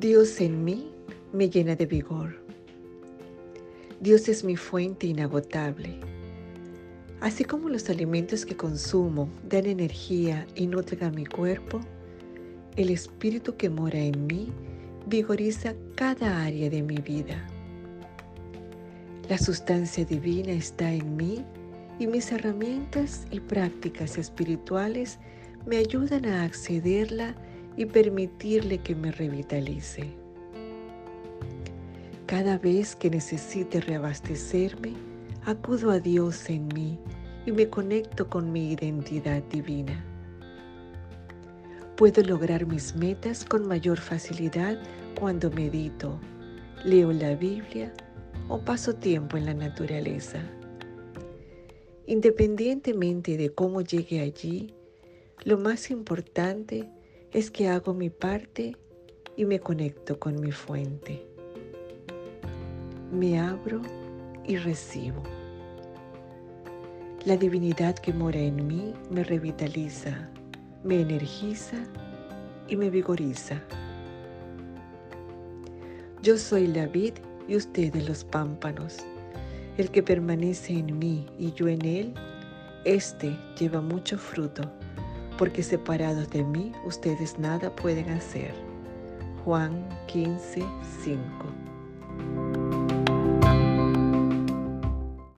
Dios en mí me llena de vigor. Dios es mi fuente inagotable. Así como los alimentos que consumo dan energía y nutren a mi cuerpo, el Espíritu que mora en mí vigoriza cada área de mi vida. La sustancia divina está en mí y mis herramientas y prácticas espirituales me ayudan a accederla y permitirle que me revitalice. Cada vez que necesite reabastecerme, acudo a Dios en mí y me conecto con mi identidad divina. Puedo lograr mis metas con mayor facilidad cuando medito, leo la Biblia o paso tiempo en la naturaleza. Independientemente de cómo llegue allí, lo más importante es que hago mi parte y me conecto con mi fuente. Me abro y recibo. La divinidad que mora en mí me revitaliza, me energiza y me vigoriza. Yo soy la vid y ustedes los pámpanos. El que permanece en mí y yo en él, éste lleva mucho fruto porque separados de mí ustedes nada pueden hacer. Juan 15, 5